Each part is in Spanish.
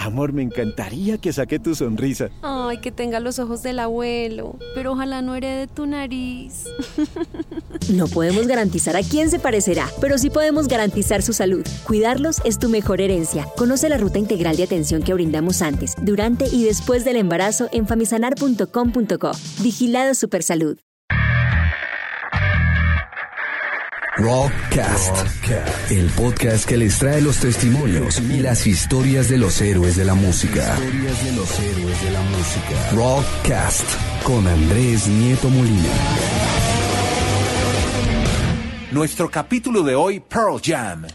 Amor, me encantaría que saque tu sonrisa. Ay, que tenga los ojos del abuelo, pero ojalá no herede tu nariz. No podemos garantizar a quién se parecerá, pero sí podemos garantizar su salud. Cuidarlos es tu mejor herencia. Conoce la ruta integral de atención que brindamos antes, durante y después del embarazo en famisanar.com.co. Vigilado Supersalud. Rockcast, el podcast que les trae los testimonios y las historias de los héroes de la música. de los héroes de la música. Rockcast con Andrés Nieto Molina. Nuestro capítulo de hoy, Pearl Jam.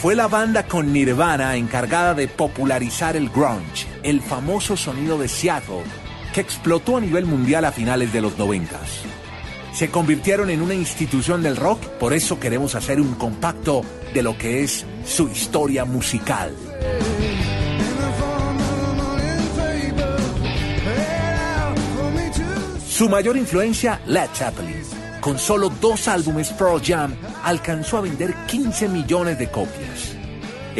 Fue la banda con Nirvana encargada de popularizar el grunge, el famoso sonido de Seattle, que explotó a nivel mundial a finales de los noventas. Se convirtieron en una institución del rock, por eso queremos hacer un compacto de lo que es su historia musical. Su mayor influencia, Led Zeppelin con solo dos álbumes, Pearl Jam alcanzó a vender 15 millones de copias.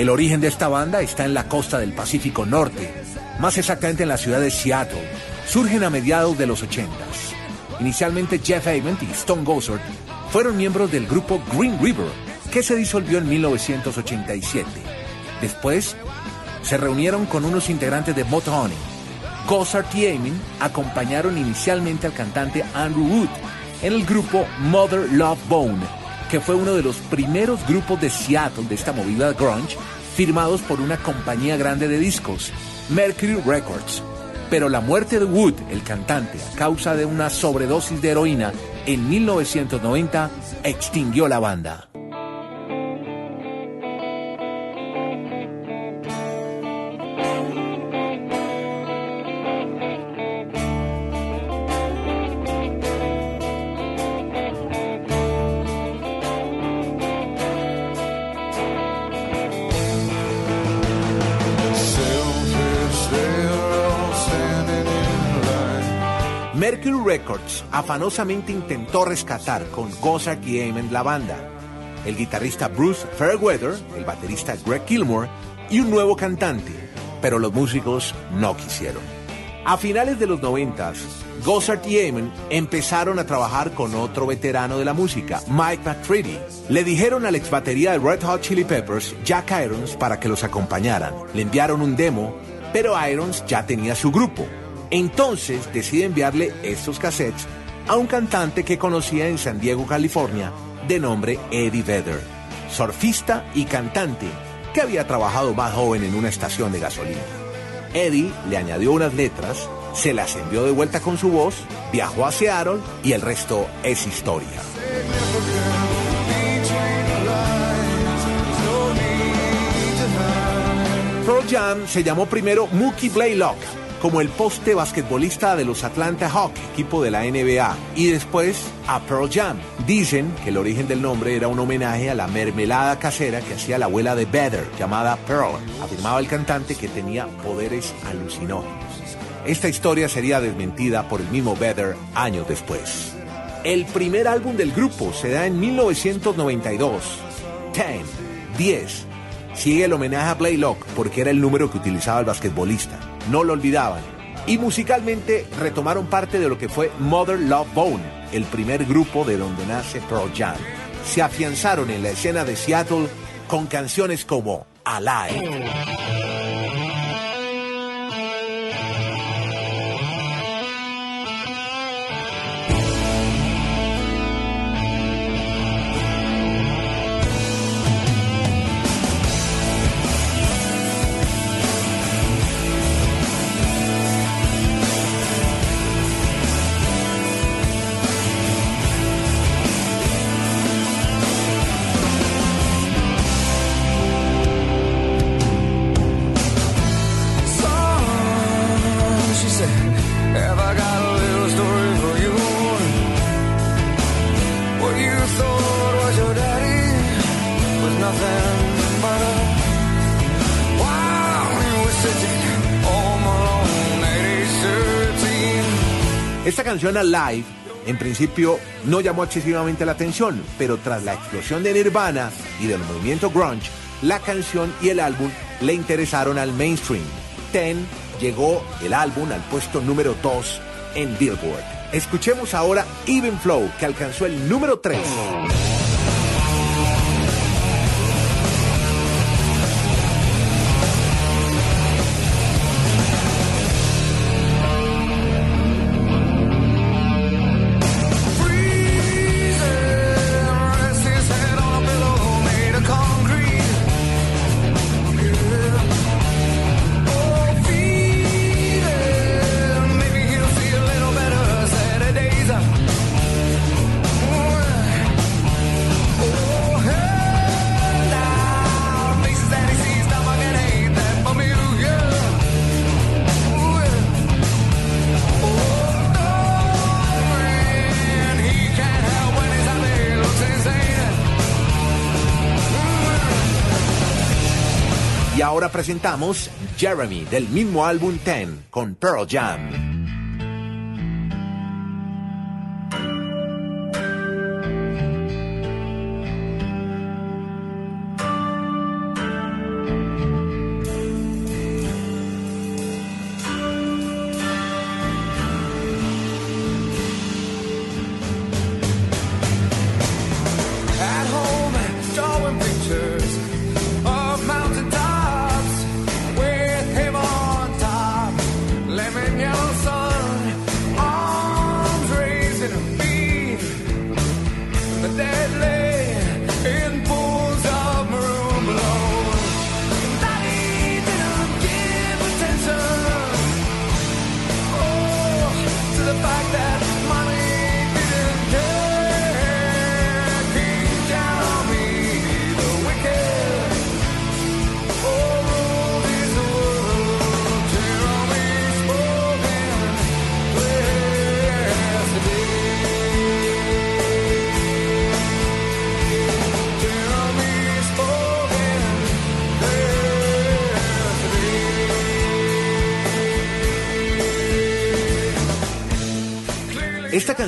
El origen de esta banda está en la costa del Pacífico Norte, más exactamente en la ciudad de Seattle. Surgen a mediados de los 80 Inicialmente Jeff Ament y Stone Gossard fueron miembros del grupo Green River, que se disolvió en 1987. Después, se reunieron con unos integrantes de Motown. Gossard y Amin acompañaron inicialmente al cantante Andrew Wood, en el grupo Mother Love Bone, que fue uno de los primeros grupos de Seattle de esta movida grunge, firmados por una compañía grande de discos, Mercury Records. Pero la muerte de Wood, el cantante, a causa de una sobredosis de heroína en 1990, extinguió la banda. Afanosamente intentó rescatar con Gossard y Amen la banda, el guitarrista Bruce Fairweather, el baterista Greg Gilmore y un nuevo cantante, pero los músicos no quisieron. A finales de los 90, Gossard y Amen empezaron a trabajar con otro veterano de la música, Mike McCready. Le dijeron al ex batería de Red Hot Chili Peppers, Jack Irons, para que los acompañaran. Le enviaron un demo, pero Irons ya tenía su grupo. Entonces decide enviarle estos cassettes a un cantante que conocía en San Diego, California, de nombre Eddie Vedder, surfista y cantante que había trabajado más joven en una estación de gasolina. Eddie le añadió unas letras, se las envió de vuelta con su voz, viajó a Seattle y el resto es historia. Pro Jam se llamó primero Mookie Blaylock como el poste basquetbolista de los Atlanta Hawks, equipo de la NBA, y después a Pearl Jam. Dicen que el origen del nombre era un homenaje a la mermelada casera que hacía la abuela de Vedder, llamada Pearl. Afirmaba el cantante que tenía poderes alucinógenos. Esta historia sería desmentida por el mismo Vedder años después. El primer álbum del grupo se da en 1992. Ten, 10. Sigue el homenaje a Blaylock porque era el número que utilizaba el basquetbolista no lo olvidaban. Y musicalmente retomaron parte de lo que fue Mother Love Bone, el primer grupo de donde nace Pearl Jam. Se afianzaron en la escena de Seattle con canciones como Alive. Alive En principio no llamó excesivamente la atención, pero tras la explosión de Nirvana y del movimiento grunge, la canción y el álbum le interesaron al mainstream. Ten llegó el álbum al puesto número 2 en Billboard. Escuchemos ahora Even Flow, que alcanzó el número 3. Y ahora presentamos Jeremy del mismo álbum Ten con Pearl Jam.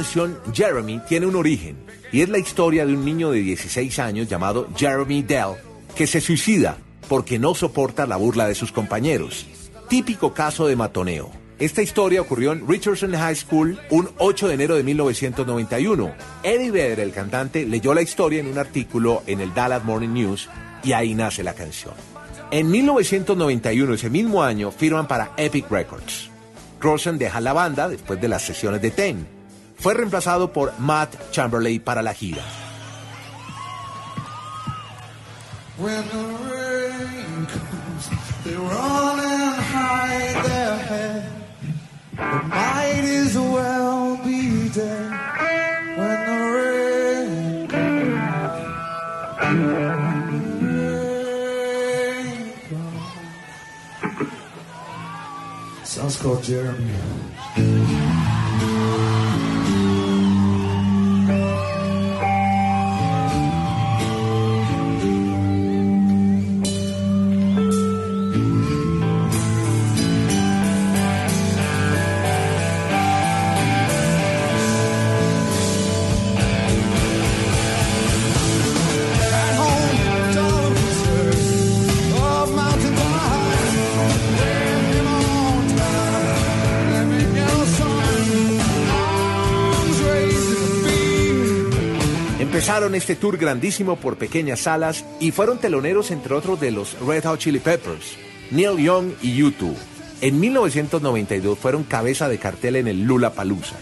Canción, Jeremy, tiene un origen y es la historia de un niño de 16 años llamado Jeremy Dell que se suicida porque no soporta la burla de sus compañeros. Típico caso de matoneo. Esta historia ocurrió en Richardson High School un 8 de enero de 1991. Eddie Vedder, el cantante, leyó la historia en un artículo en el Dallas Morning News y ahí nace la canción. En 1991, ese mismo año, firman para Epic Records. Rosen deja la banda después de las sesiones de Ten. Fue reemplazado por Matt Chamberlain para la gira. Empezaron este tour grandísimo por pequeñas salas y fueron teloneros entre otros de los Red Hot Chili Peppers, Neil Young y U2. En 1992 fueron cabeza de cartel en el Lula Palusa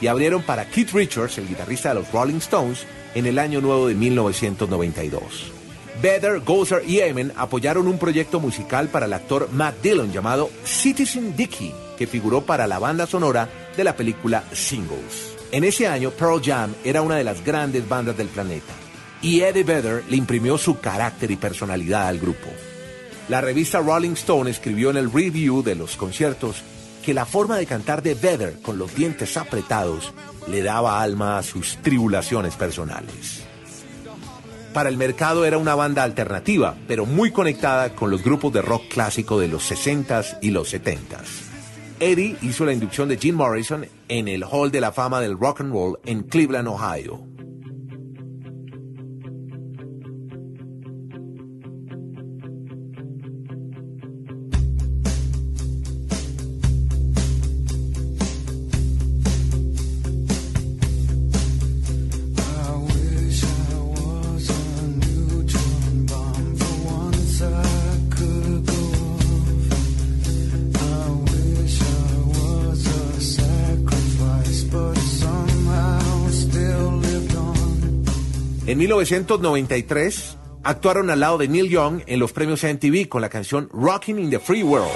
y abrieron para Keith Richards, el guitarrista de los Rolling Stones, en el año nuevo de 1992. Vedder, Gozer y Eamon apoyaron un proyecto musical para el actor Matt Dillon llamado Citizen Dicky, que figuró para la banda sonora de la película Singles. En ese año, Pearl Jam era una de las grandes bandas del planeta, y Eddie Vedder le imprimió su carácter y personalidad al grupo. La revista Rolling Stone escribió en el review de los conciertos que la forma de cantar de Vedder con los dientes apretados le daba alma a sus tribulaciones personales. Para el mercado era una banda alternativa, pero muy conectada con los grupos de rock clásico de los 60s y los 70s. Eddie hizo la inducción de Jim Morrison en el Hall de la Fama del Rock and Roll en Cleveland, Ohio. En 1993 actuaron al lado de Neil Young en los premios MTV con la canción Rocking in the Free World.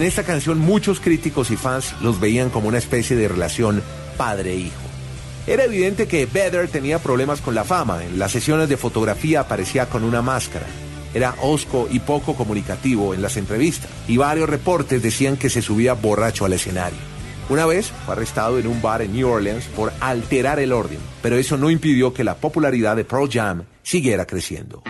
En esta canción muchos críticos y fans los veían como una especie de relación padre-hijo. Era evidente que Vedder tenía problemas con la fama. En las sesiones de fotografía aparecía con una máscara. Era hosco y poco comunicativo en las entrevistas. Y varios reportes decían que se subía borracho al escenario. Una vez fue arrestado en un bar en New Orleans por alterar el orden, pero eso no impidió que la popularidad de Pearl Jam siguiera creciendo.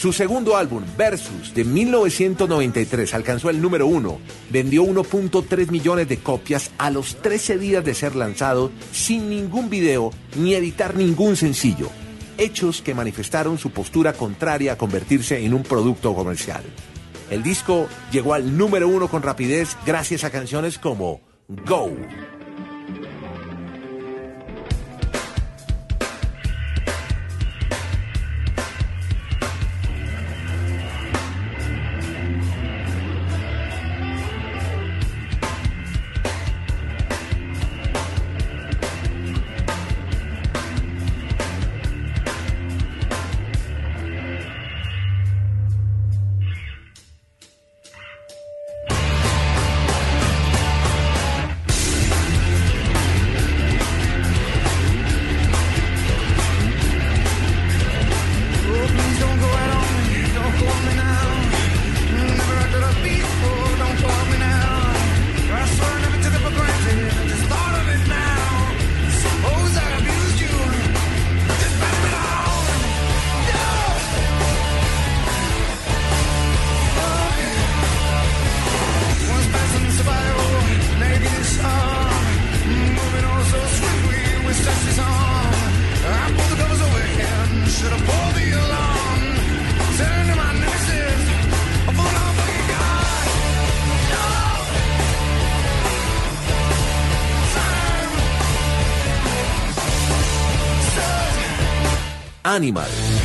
Su segundo álbum, Versus, de 1993, alcanzó el número uno. Vendió 1.3 millones de copias a los 13 días de ser lanzado sin ningún video ni editar ningún sencillo. Hechos que manifestaron su postura contraria a convertirse en un producto comercial. El disco llegó al número uno con rapidez gracias a canciones como Go. Animal.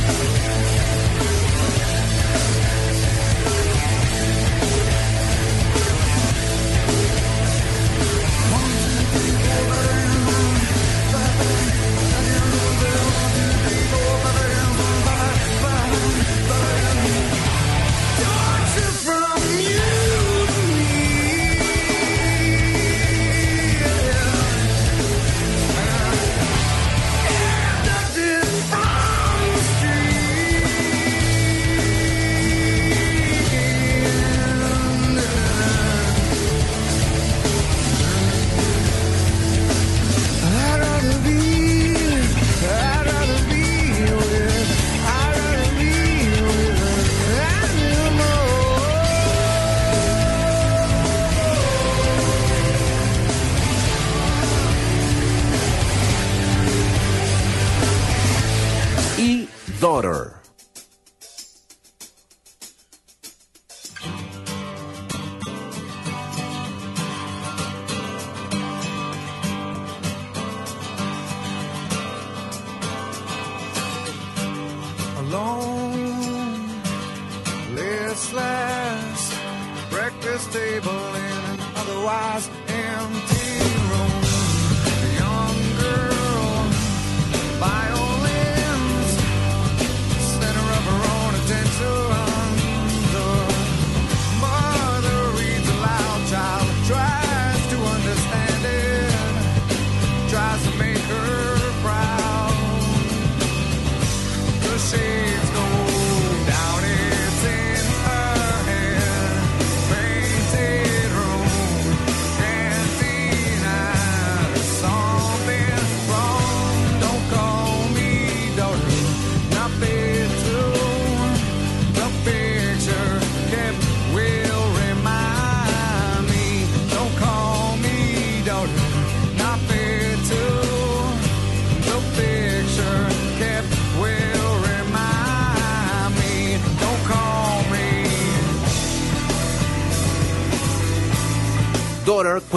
daughter.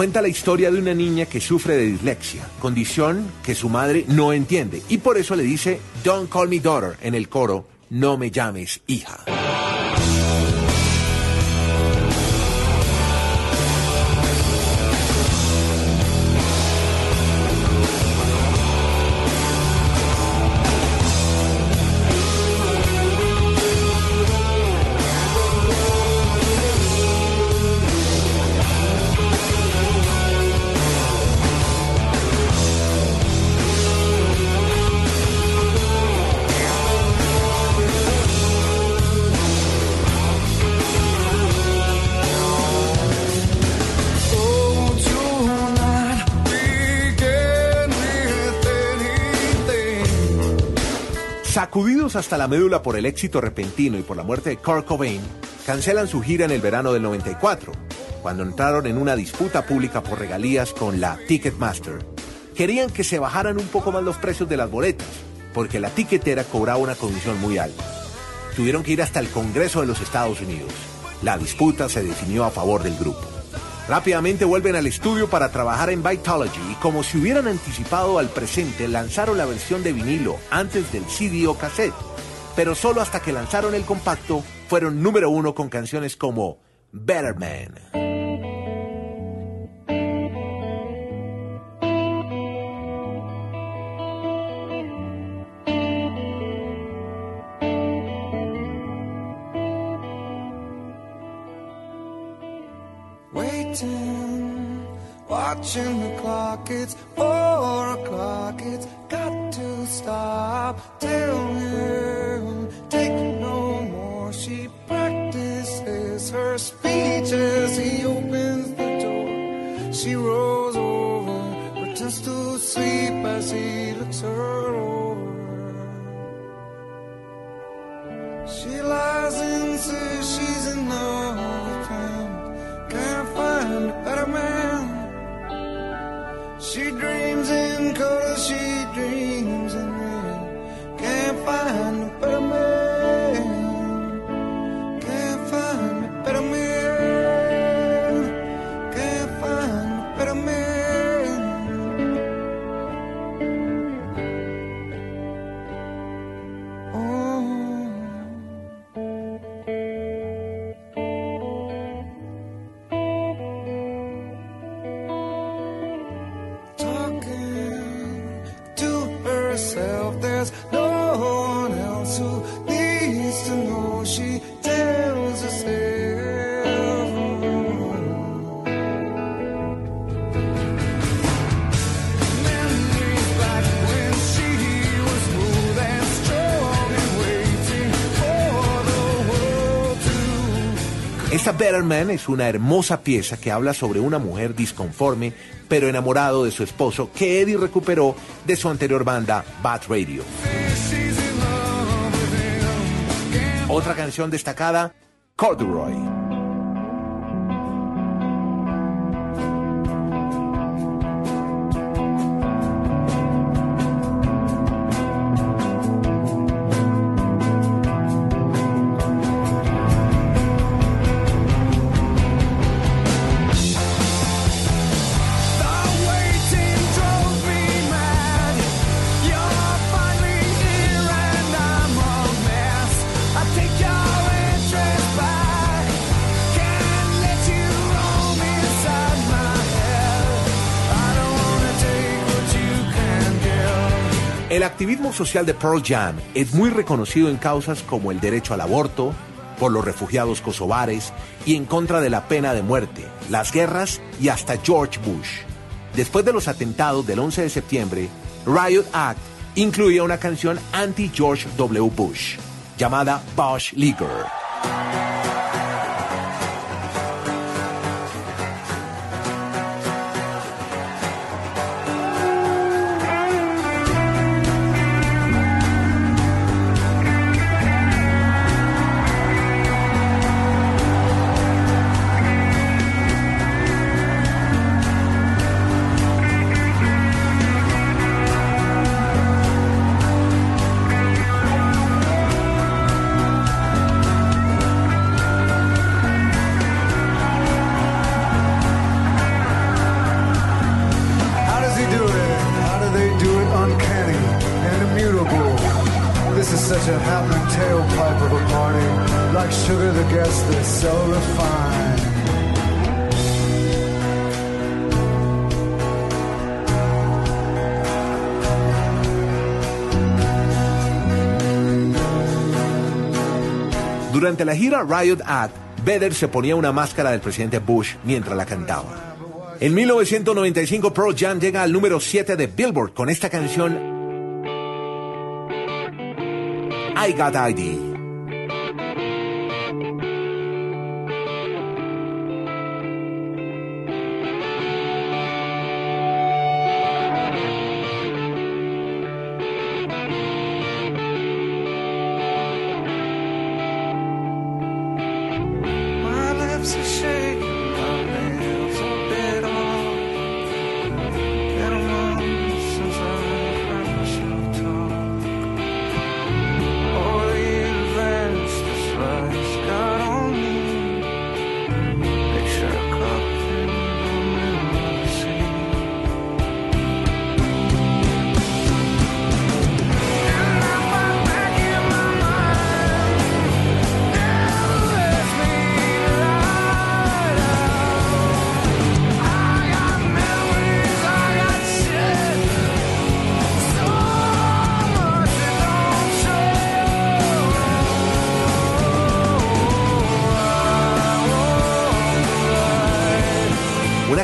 Cuenta la historia de una niña que sufre de dislexia, condición que su madre no entiende, y por eso le dice Don't call me daughter en el coro, no me llames hija. Hasta la médula por el éxito repentino y por la muerte de Kurt Cobain, cancelan su gira en el verano del 94, cuando entraron en una disputa pública por regalías con la Ticketmaster. Querían que se bajaran un poco más los precios de las boletas, porque la tiquetera cobraba una comisión muy alta. Tuvieron que ir hasta el Congreso de los Estados Unidos. La disputa se definió a favor del grupo. Rápidamente vuelven al estudio para trabajar en Vitology y como si hubieran anticipado al presente, lanzaron la versión de vinilo antes del CD o cassette. Pero solo hasta que lanzaron el compacto fueron número uno con canciones como Better Man. Waiting, watching the clock. It's four o'clock. It's got to stop. Tell him, take no more. She practices her speech as he opens the door. She rolls over, pretends to sleep as he looks her to. Esta Better Man es una hermosa pieza que habla sobre una mujer disconforme pero enamorado de su esposo que Eddie recuperó de su anterior banda Bad Radio. Otra canción destacada, Corduroy. Social de Pearl Jam es muy reconocido en causas como el derecho al aborto, por los refugiados kosovares y en contra de la pena de muerte, las guerras y hasta George Bush. Después de los atentados del 11 de septiembre, Riot Act incluía una canción anti-George W. Bush, llamada Bush Leaguer. Durante la gira Riot Act, Vedder se ponía una máscara del presidente Bush mientras la cantaba. En 1995 Pearl Jam llega al número 7 de Billboard con esta canción I Got ID.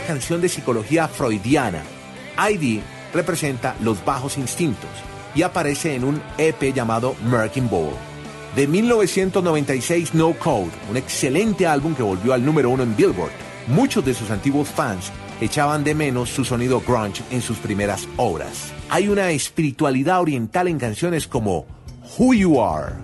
Canción de psicología freudiana. ID representa los bajos instintos y aparece en un EP llamado Merkin Bowl. De 1996 No Code, un excelente álbum que volvió al número uno en Billboard. Muchos de sus antiguos fans echaban de menos su sonido grunge en sus primeras obras. Hay una espiritualidad oriental en canciones como Who You Are.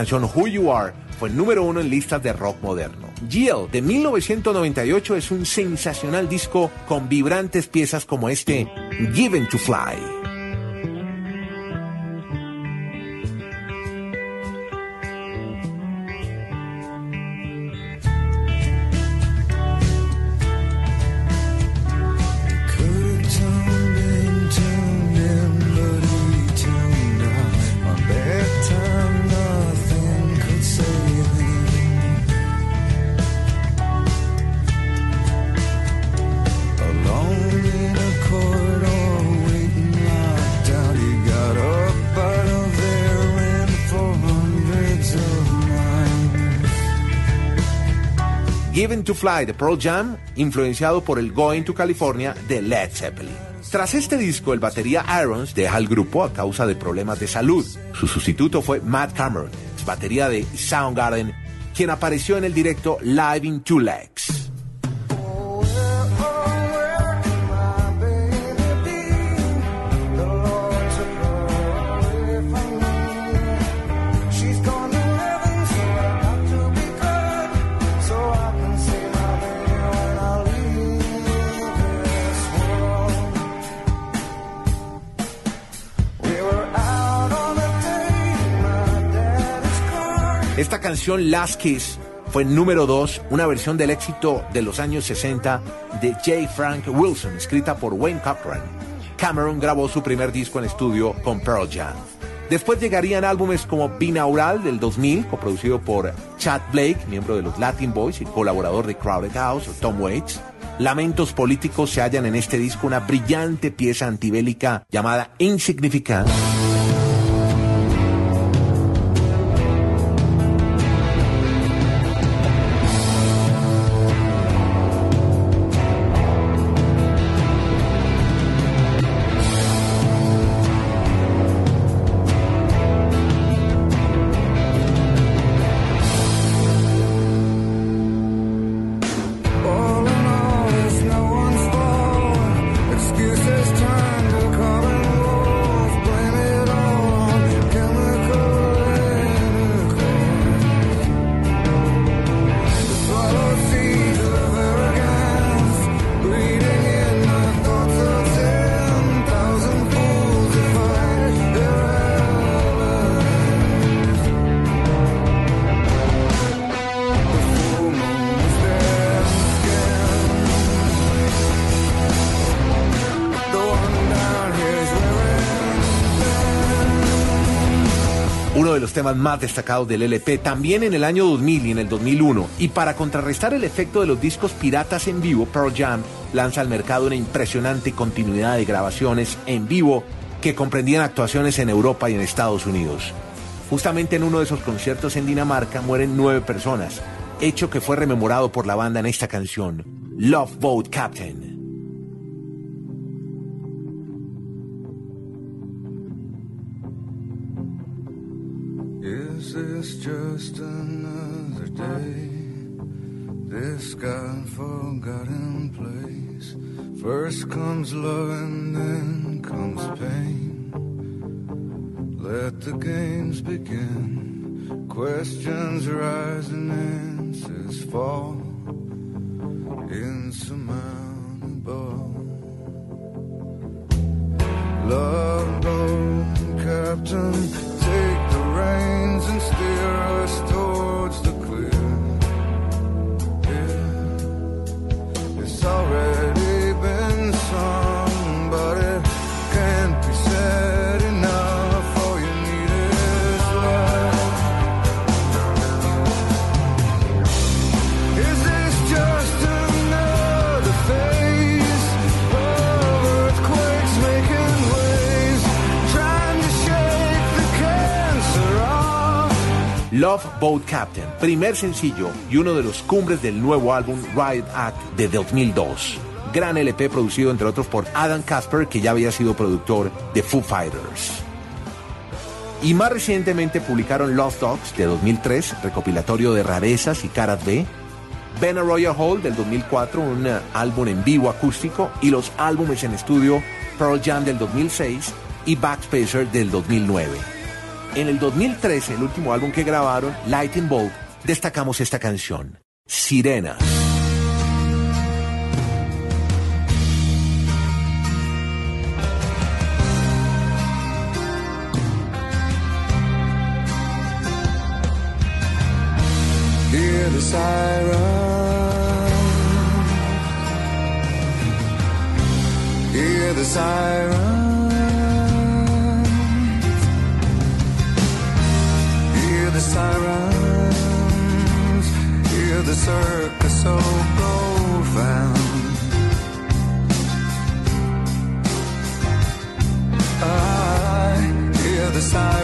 Canción Who You Are fue número uno en listas de rock moderno. Jill de 1998 es un sensacional disco con vibrantes piezas como este Given to Fly. To Fly de Pearl Jam, influenciado por el Going to California de Led Zeppelin. Tras este disco, el batería Irons deja el grupo a causa de problemas de salud. Su sustituto fue Matt Cameron. batería de Soundgarden, quien apareció en el directo Live in Two Legs. Esta canción Last Kiss fue número 2, una versión del éxito de los años 60 de J. Frank Wilson, escrita por Wayne Cochran. Cameron grabó su primer disco en estudio con Pearl Jam. Después llegarían álbumes como Binaural del 2000, coproducido por Chad Blake, miembro de los Latin Boys y colaborador de Crowded House, o Tom Waits. Lamentos políticos se hallan en este disco una brillante pieza antibélica llamada Insignificant. Los temas más destacados del LP, también en el año 2000 y en el 2001. Y para contrarrestar el efecto de los discos piratas en vivo, Pearl Jam lanza al mercado una impresionante continuidad de grabaciones en vivo que comprendían actuaciones en Europa y en Estados Unidos. Justamente en uno de esos conciertos en Dinamarca mueren nueve personas, hecho que fue rememorado por la banda en esta canción, Love Boat Captain. Is this just another day? This God forgotten place. First comes love and then comes pain. Let the games begin. Questions rise and answers fall. Insurmountable. Love Love Boat Captain, primer sencillo y uno de los cumbres del nuevo álbum Riot Act de 2002. Gran LP producido entre otros por Adam Casper, que ya había sido productor de Foo Fighters. Y más recientemente publicaron Lost Dogs de 2003, recopilatorio de rarezas y caras B, Ben Royal Hall del 2004, un eh, álbum en vivo acústico, y los álbumes en estudio Pearl Jam del 2006 y Backspacer del 2009. En el 2013, el último álbum que grabaron, Lightning Bolt, destacamos esta canción, Sirena. Sirens. Hear the circus so profound. I hear the sirens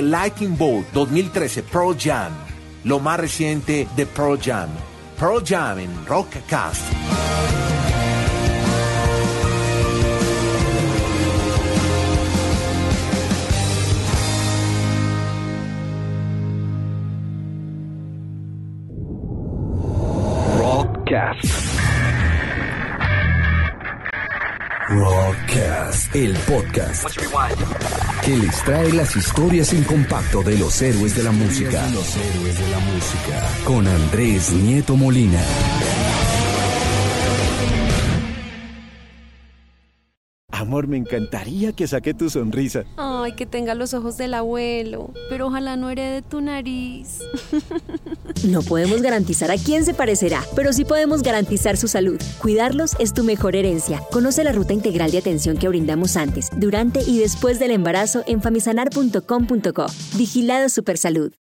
The Lightning Bolt 2013 Pearl Jam, lo más reciente de Pearl Jam. Pearl Jam en Rockcast. Rockcast. Rockcast, el podcast que les trae las historias en compacto de los héroes de la música. Los héroes de la música. Con Andrés Nieto Molina. Amor, me encantaría que saque tu sonrisa. Ay, que tenga los ojos del abuelo, pero ojalá no herede tu nariz. No podemos garantizar a quién se parecerá, pero sí podemos garantizar su salud. Cuidarlos es tu mejor herencia. Conoce la ruta integral de atención que brindamos antes, durante y después del embarazo en famisanar.com.co. Vigilado Supersalud.